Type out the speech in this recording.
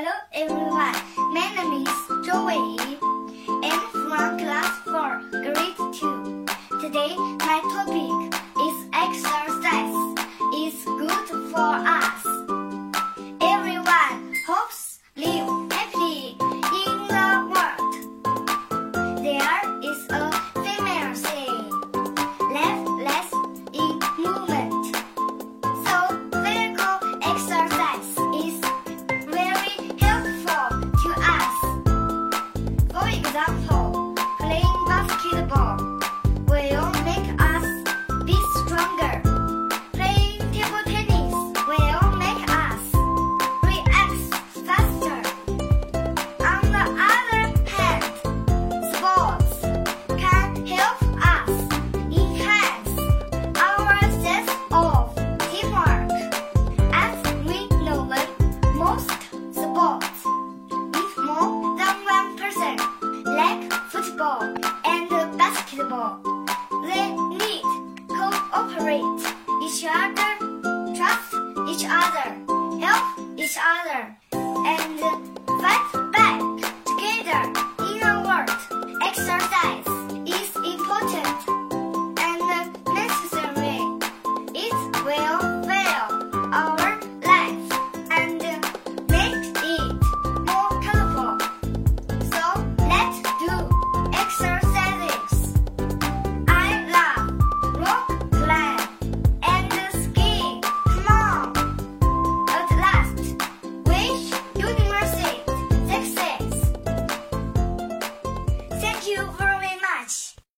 Hello everyone, my name is Joey. I'm from class 4, grade 2. Today my topic is exercise. the ball. great. your. sure